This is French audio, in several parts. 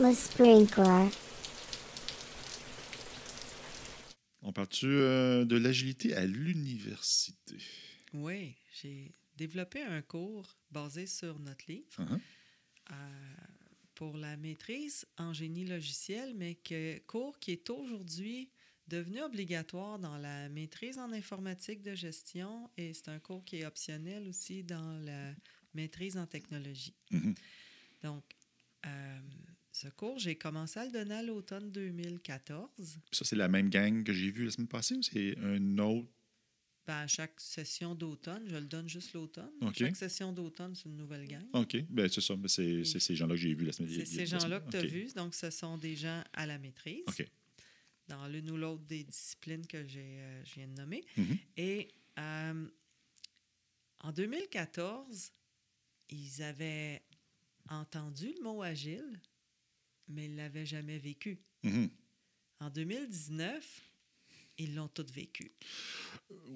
Le sprinkler. On parle-tu euh, de l'agilité à l'université? Oui, j'ai développé un cours basé sur notre livre Uh-huh. euh, pour la maîtrise en génie logiciel, mais que cours qui est aujourd'hui devenu obligatoire dans la maîtrise en informatique de gestion et c'est un cours qui est optionnel aussi dans la maîtrise en technologie. Mhm. Donc, euh, ce cours, j'ai commencé à le donner à l'automne 2014. Ça, c'est la même gang que j'ai vue la semaine passée ou c'est un autre? Ben, à chaque session d'automne, je le donne juste l'automne. Chaque session d'automne, c'est une nouvelle gang. OK, ben c'est ça. Ben, c'est c'est ces gens-là que j'ai vus la semaine C'est la ces gens-là que tu as vus. Donc, ce sont des gens à la maîtrise, OK. dans l'une ou l'autre des disciplines que j'ai, euh, je viens de nommer. Mhm. Et euh, en 2014, ils avaient entendu le mot agile, mais ils ne l'avaient jamais vécu. Mhm. En 2019, ils l'ont tous vécu.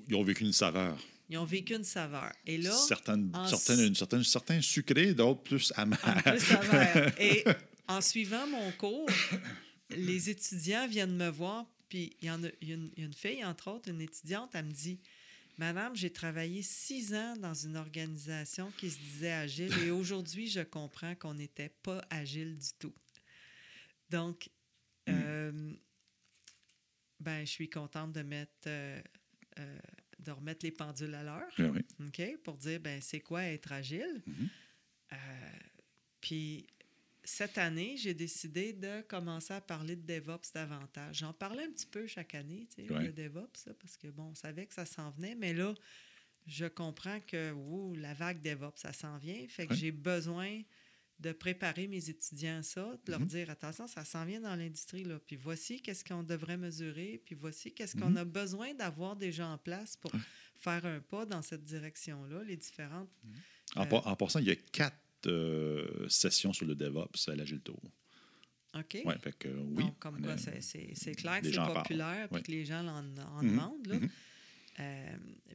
Ils ont vécu une saveur. Ils ont vécu une saveur. Et là, certaines, en certaines, une certaine, certains sucrés, d'autres plus amers. Plus amère. Et en suivant mon cours, les étudiants viennent me voir, puis il y en a, il y a une, il y a une fille, entre autres, une étudiante, elle me dit Madame, j'ai travaillé six ans dans une organisation qui se disait agile et aujourd'hui, je comprends qu'on n'était pas agile du tout. Donc, euh, ben, je suis contente de mettre. euh, euh, de remettre les pendules à l'heure. Oui, oui. OK? Pour dire, ben, c'est quoi être agile? Mhm. Euh, puis, cette année, j'ai décidé de commencer à parler de DevOps davantage. J'en parlais un petit peu chaque année, tu sais, Ouais. le DevOps, là, parce que, bon, on savait que ça s'en venait, mais là, je comprends que, ouh, la vague DevOps, ça s'en vient. Fait que Ouais. j'ai besoin de préparer mes étudiens à ça, de leur Mhm. dire, attention, ça s'en vient dans l'industrie, là. Puis voici qu'est-ce qu'on devrait mesurer, puis voici qu'est-ce qu'on Mhm. a besoin d'avoir déjà en place pour faire un pas dans cette direction-là, les différentes En, Euh, en passant, il y a quatre euh, sessions sur le DevOps à l'Agile Tour. OK? Ouais, fait que, euh, oui. Donc, comme quoi, c'est- c'est clair que c'est populaire puis Ouais. que les gens en, en Mhm, demandent. là. mhm.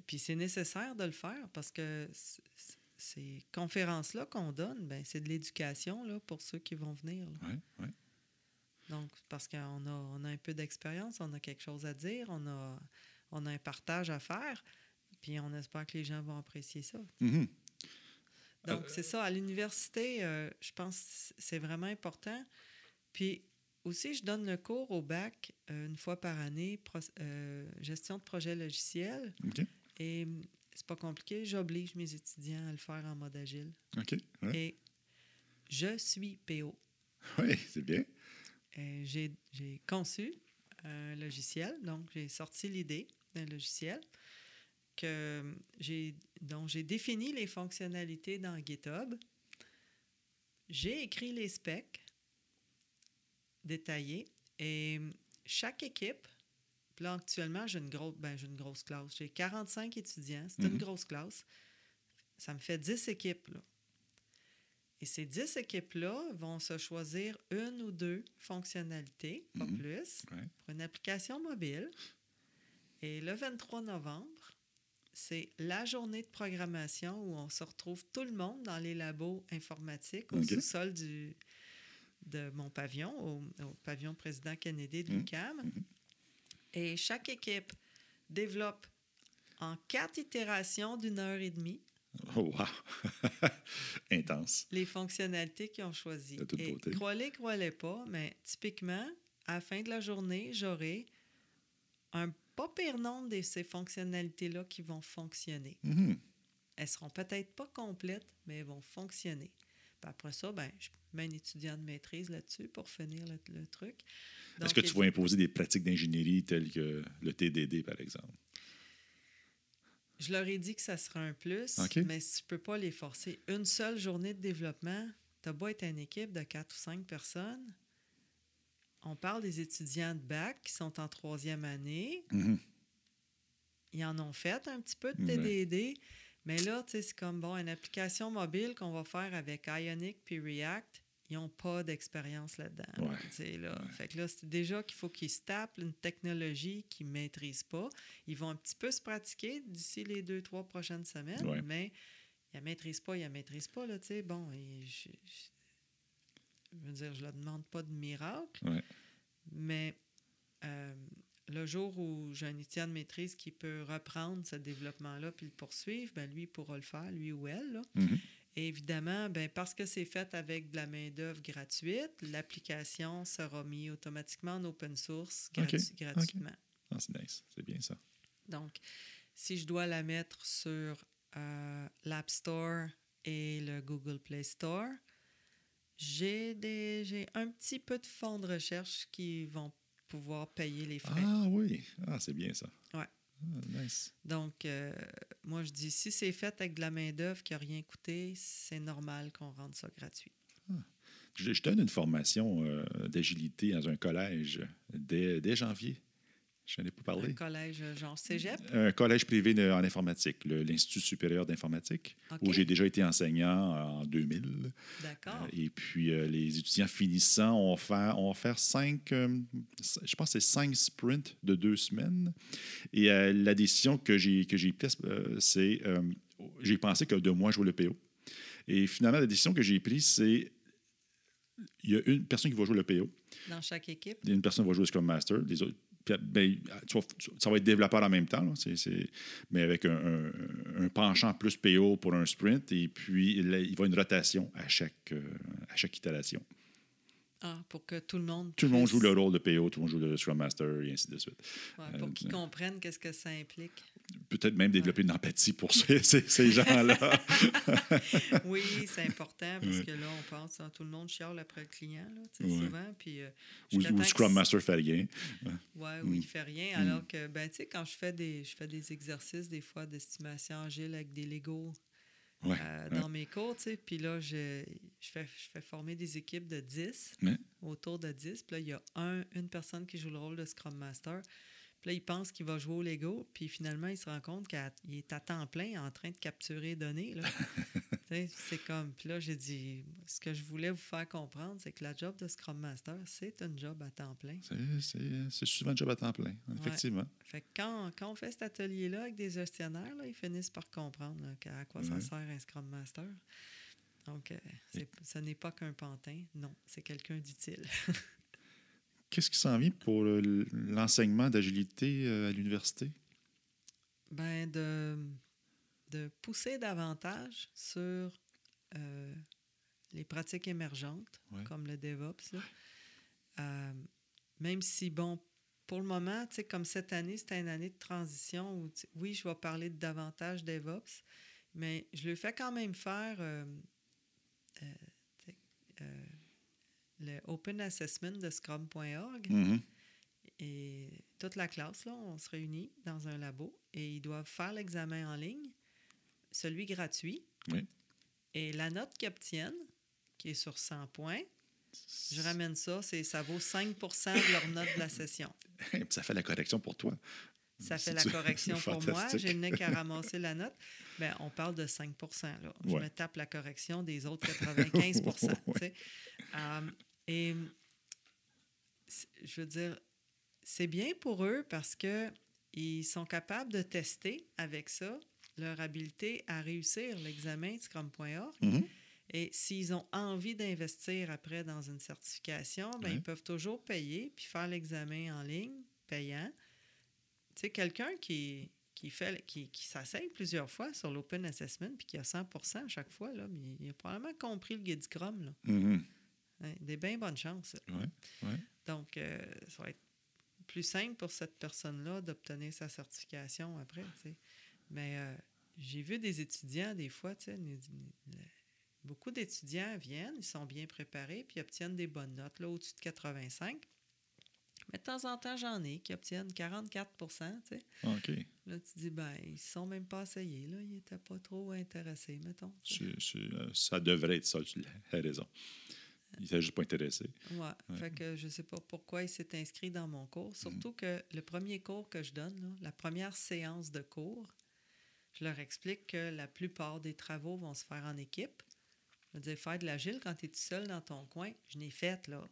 Puis c'est nécessaire de le faire parce que ces conférences-là qu'on donne, ben, c'est de l'éducation là, pour ceux qui vont venir. là. Ouais, ouais. Donc, parce qu'on a, on a un peu d'expérience, on a quelque chose à dire, on a, on a un partage à faire, puis on espère que les gens vont apprécier ça. Mhm. Donc, Euh, c'est ça. À l'université, euh, je pense que c'est vraiment important. Puis aussi, je donne le cours au bac euh, une fois par année, pro- gestion de projet logiciel. OK. Et hum, c'est pas compliqué. J'oblige mes étudiants à le faire en mode agile. OK. Ouais. Et je suis PO. Oui, c'est bien. Et J'ai j'ai conçu un logiciel, donc j'ai sorti l'idée d'un logiciel que j'ai dont j'ai défini les fonctionnalités dans GitHub. J'ai écrit les specs détaillés et chaque équipe, puis là actuellement j'ai une grosse ben, j'ai une grosse classe, j'ai 45 étudiants, c'est Mhm. une grosse classe. Ça me fait 10 équipes là. Et ces 10 équipes-là vont se choisir une ou deux fonctionnalités, pas Mhm. plus, Ouais. pour une application mobile. Et le 23 novembre, c'est la journée de programmation où on se retrouve tout le monde dans les labos informatiques au sous-sol du, de mon pavillon, au, au pavillon président Kennedy de Mhm. l'UQAM. Et chaque équipe développe en quatre itérations d'une heure et demie Oh, wow. Intense. les fonctionnalités qu'ils ont choisies. De toute Et beauté. croyez, croyez pas, mais typiquement, à la fin de la journée, j'aurai un pas pire nombre de ces fonctionnalités-là qui vont fonctionner. Mhm. Elles seront peut-être pas complètes, mais elles vont fonctionner. Puis après ça, ben, je mets un étudiant de maîtrise là-dessus pour finir le, le truc. Est-ce que tu vas imposer des pratiques d'ingénierie telles que le TDD, par exemple? Je leur ai dit que ça sera un plus, mais je ne peux pas les forcer. Une seule journée de développement, tu as beau être une équipe de quatre ou cinq personnes. On parle des étudiants de bac qui sont en troisième année. Mhm. Ils en ont fait un petit peu de. TDD, mais là, tu sais, c'est comme, bon, une application mobile qu'on va faire avec Ionic puis React, ils n'ont pas d'expérience là-dedans. Ouais. là. Ouais. Fait que là, c'est déjà qu'il faut qu'ils se tapent une technologie qu'ils ne maîtrisent pas. Ils vont un petit peu se pratiquer d'ici les deux, trois prochaines semaines, Ouais. mais ils ne maîtrisent pas, ils ne maîtrisent pas, là, tu sais. Bon, et je- je- je veux dire, je ne leur demande pas de miracle, mais euh, le jour où j'ai un étudiant de maîtrise qui peut reprendre ce développement-là puis le poursuivre, ben lui, pourra le faire, lui ou elle. là. Mhm. Et évidemment, ben, parce que c'est fait avec de la main-d'œuvre gratuite, l'application sera mise automatiquement en open source gratuitement. Ah, c'est nice. C'est bien ça. Donc, si je dois la mettre sur euh, l'App Store et le Google Play Store, j'ai un petit peu de fonds de recherche qui vont pouvoir payer les frais. Ah oui. Ah, c'est bien ça. Ouais. Ah, nice. Donc, euh, moi, je dis, si c'est fait avec de la main-d'œuvre qui n'a rien coûté, c'est normal qu'on rende ça gratuit. Je, je donne une formation euh, d'agilité dans un collège dès, dès janvier. Je n'en ai pas Un parlé. collège genre cégep? Un collège privé de- en informatique, l'Institut supérieur d'informatique, où j'ai déjà été enseignant en 2000. D'accord. Euh, Et puis, euh, les étudiants finissants ont faire, ont cinq, euh, je pense c'est cinq sprints de deux semaines. Et euh, la décision que j'ai que j'ai prise, euh, c'est, euh, j'ai pensé que de moi jouer le PO. Et finalement, la décision que j'ai prise, c'est, il y a une personne qui va jouer le PO, Dans chaque équipe? une personne va jouer le Scrum Master, les autres. Ben, ça va être développeur en même temps, mais avec un, penchant plus PO pour un sprint. Et puis, il va une rotation à chaque, euh, à chaque itération. Ah, pour que tout le monde. Tout le monde joue le rôle de PO, tout le monde joue le Scrum Master, et ainsi de suite. Ouais, pour Euh, qu'ils comprennent qu'est-ce que ça implique. Peut-être même développer une empathie pour ces, ces- ces gens-là. Oui, c'est important parce que là, on pense, hein, tout le monde chiale après le client, là, Ouais. souvent. Puis, euh, ou, Scrum Master fait rien. Ouais, Mm. il fait rien. Alors que, ben, tu sais, quand je fais des, je fais des exercices, des fois, d'estimation agile avec des Legos Ouais, euh, ouais. dans mes cours, tu sais, puis là, je, je, fais, je fais former des équipes de 10, Ouais. autour de 10. Puis là, il y a un, une personne qui joue le rôle de Scrum Master. Puis là, il pense qu'il va jouer au Lego, puis finalement, il se rend compte qu'il est à temps plein en train de capturer données. c'est comme. Puis là, j'ai dit, ce que je voulais vous faire comprendre, c'est que la job de Scrum Master, c'est un job à temps plein. C'est- C'est c'est souvent un job à temps plein, effectivement. Fait que quand, quand on fait cet atelier-là avec des gestionnaires, là, ils finissent par comprendre là, à quoi ça Ouais. sert un Scrum Master. Donc, euh, ce n'est pas qu'un pantin, non, c'est quelqu'un d'utile. Qu'est-ce qui s'en vient pour le- l'enseignement d'agilité euh, à l'université? ben, de, de pousser davantage sur euh, les pratiques émergentes, Ouais. comme le DevOps. là. Euh, même si, bon, pour le moment, tu sais, comme cette année, c'était une année de transition où, oui, je vais parler de davantage DevOps, mais je le fais quand même faire euh, euh, euh, le Open Assessment de Scrum.org. Mhm. Et toute la classe, là, on se réunit dans un labo et ils doivent faire l'examen en ligne, celui gratuit. Oui. Et la note qu'ils obtiennent, qui est sur 100 points, je ramène ça, c'est, ça vaut 5 de leur note de la session. Ça fait la correction pour toi. Ça fait la correction pour moi. J'ai le nez qu'à ramasser la note. Ben, on parle de 5 là. Je me tape la correction des autres 95 tu Ouais. sais. Et c'est- je veux dire, c'est bien pour eux parce que ils sont capables de tester avec ça leur habileté à réussir l'examen Scrum.org. Mhm. Et s'ils ont envie d'investir après dans une certification, ben, ils peuvent toujours payer puis faire l'examen en ligne, payant. Tu sais, quelqu'un qui, qui, fait, qui, qui s'asseye plusieurs fois sur l'Open Assessment puis qui a 100% à chaque fois, là, mais il a probablement compris le guide Scrum. Là. Mhm. Hein, des bien bonnes chances. Ouais, ouais. Donc, euh, ça va être plus simple pour cette personne-là d'obtenir sa certification après. Mais euh, j'ai vu des étudiants, des fois, beaucoup d'étudiants viennent, ils sont bien préparés, puis obtiennent des bonnes notes, là, au-dessus de 85. Mais de temps en temps, j'en ai qui obtiennent 44 tu sais. OK. Là, tu dis, ben, ils ne sont même pas essayés, là. Ils n'étaient pas trop intéressés, mettons. euh, ça devrait être ça, tu as raison. Il n'était juste pas intéressé. Ouais. Ouais. Fait que je sais pas pourquoi il s'est inscrit dans mon cours. Surtout que le premier cours que je donne, là, la première séance de cours, je leur explique que la plupart des travaux vont se faire en équipe. Je veux dire, faire de l'agile quand tu es tout seul dans ton coin, je n'ai fait, là.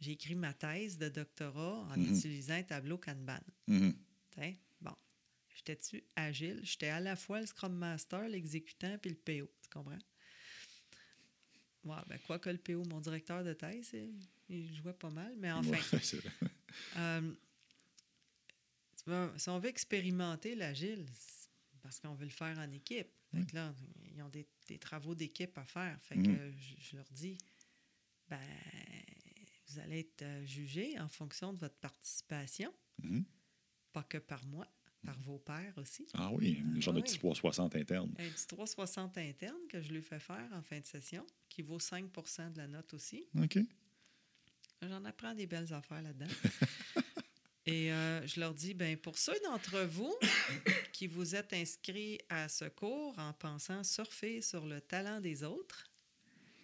J'ai écrit ma thèse de doctorat en Mhm. utilisant un tableau Kanban. Mhm. T'sais, Bon. J'étais-tu agile? J'étais à la fois le Scrum Master, l'exécutant puis le PO. Tu comprends? Ben, quoi que le PO, mon directeur de thèse, il, jouait pas mal, mais enfin. Ouais. Euh, si on veut expérimenter l'agile, parce qu'on veut le faire en équipe. Là, ils ont des, des travaux d'équipe à faire. Fait que Mhm. je, je leur dis, ben, vous allez être jugés en fonction de votre participation, Mhm. pas que par moi, par vos pairs aussi. Ah oui, un genre de oui. petit 360 interne. Un petit 360 interne que je lui fais faire en fin de session, qui vaut 5% de la note aussi. OK. J'en apprends des belles affaires là-dedans. Et euh, je leur dis, ben pour ceux d'entre vous qui vous êtes inscrits à ce cours en pensant surfer sur le talent des autres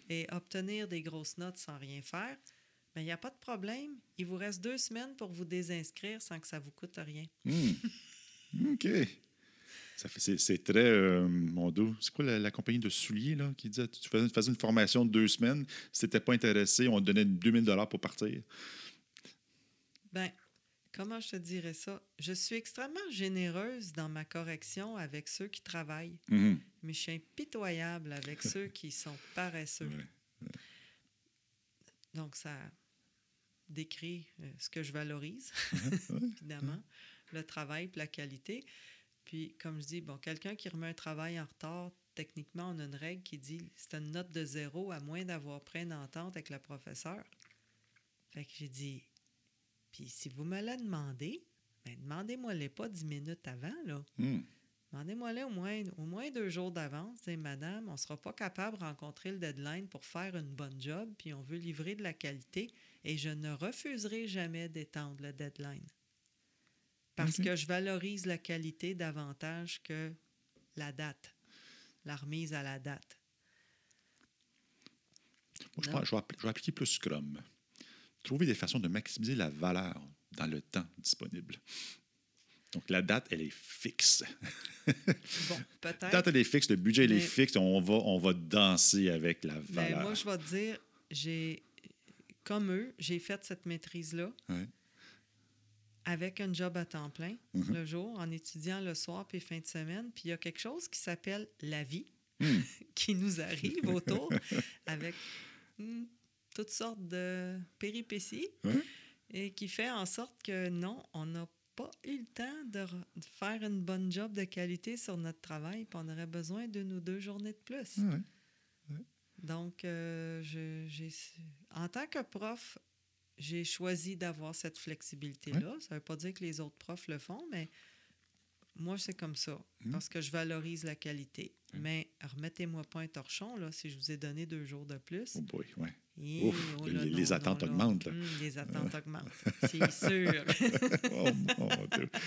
et obtenir des grosses notes sans rien faire, ben il n'y a pas de problème. Il vous reste deux semaines pour vous désinscrire sans que ça vous coûte rien. Hmm. OK. C'est, très. euh, mon dos. C'est quoi la, la compagnie de souliers là, qui disait tu faisais, faisais une formation de deux semaines, si tu n'étais pas intéressé, on te donnait 2000 pour partir? Ben, comment je te dirais ça? Je suis extrêmement généreuse dans ma correction avec ceux qui travaillent. Mhm. mais je suis impitoyable avec ceux qui sont paresseux. Ouais. Donc, ça décrit euh, ce que je valorise, évidemment, le travail puis la qualité. Puis, comme je dis, bon, quelqu'un qui remet un travail en retard, techniquement, on a une règle qui dit c'est une note de zéro à moins d'avoir pris une entente avec le professeur. Fait que j'ai dit, puis si vous me la demandez, ben, demandez-moi-les pas dix minutes avant, là. Hmm. Demandez-moi-les au moins, au moins deux jours d'avance. Dites, Madame, on ne sera pas capable de rencontrer le deadline pour faire une bonne job, puis on veut livrer de la qualité, et je ne refuserai jamais d'étendre le deadline. Parce Ok. que je valorise la qualité davantage que la date, la remise à la date. Moi, je, Non? pense- je vais, appli- je vais appliquer plus Scrum. Trouver des façons de maximiser la valeur dans le temps disponible. Donc, la date, elle est fixe. Bon, La peut-être. date, elle est fixe, le budget, il est Mais- fixe. On va, on va danser avec la Mais valeur. moi, je vais te dire, j'ai, comme eux, j'ai fait cette maîtrise-là Ouais. Avec un job à temps plein Mhm. le jour, en étudiant le soir puis fin de semaine. Puis il y a quelque chose qui s'appelle la vie Hmm. qui nous arrive autour avec hmm, toutes sortes de péripéties Ouais. et qui fait en sorte que non, on n'a pas eu le temps de, re- de faire une bonne job de qualité sur notre travail, puis on aurait besoin d'une ou deux journées de plus. Ouais. Donc, euh, je- en tant que prof, j'ai choisi d'avoir cette flexibilité-là. Ça ne veut pas dire que les autres profs le font, mais moi, c'est comme ça, Mhm. parce que je valorise la qualité. Mais remettez-moi pas un torchon, là, si je vous ai donné deux jours de plus. Oh boy, ouais. Et, Ouf, oh là, les- non, les non, attentes augmentent, là. Les attentes augmentent, c'est sûr. Oh mon Dieu.